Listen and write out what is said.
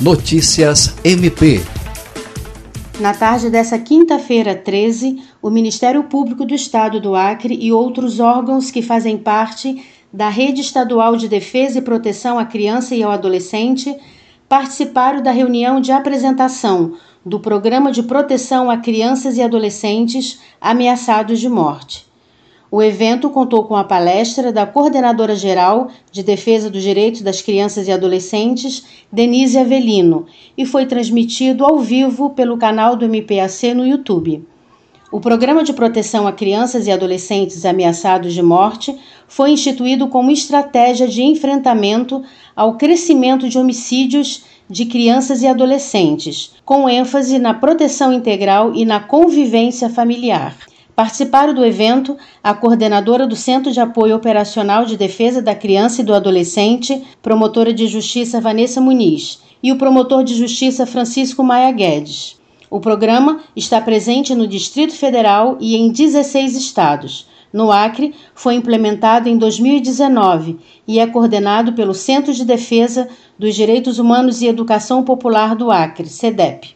Notícias MP. Na tarde dessa quinta-feira, 13, o Ministério Público do Estado do Acre e outros órgãos que fazem parte da Rede Estadual de Defesa e Proteção à Criança e ao Adolescente participaram da reunião de apresentação do Programa de Proteção a Crianças e Adolescentes Ameaçados de Morte. O evento contou com a palestra da Coordenadora Geral de Defesa dos Direitos das Crianças e Adolescentes, Denise Avelino, e foi transmitido ao vivo pelo canal do MPAC no YouTube. O Programa de Proteção a Crianças e Adolescentes Ameaçados de Morte foi instituído como estratégia de enfrentamento ao crescimento de homicídios de crianças e adolescentes, com ênfase na proteção integral e na convivência familiar. Participaram do evento a coordenadora do Centro de Apoio Operacional de Defesa da Criança e do Adolescente, promotora de justiça Vanessa Muniz, e o promotor de justiça Francisco Maia Guedes. O programa está presente no Distrito Federal e em 16 estados. No Acre, foi implementado em 2019 e é coordenado pelo Centro de Defesa dos Direitos Humanos e Educação Popular do Acre, CEDEP.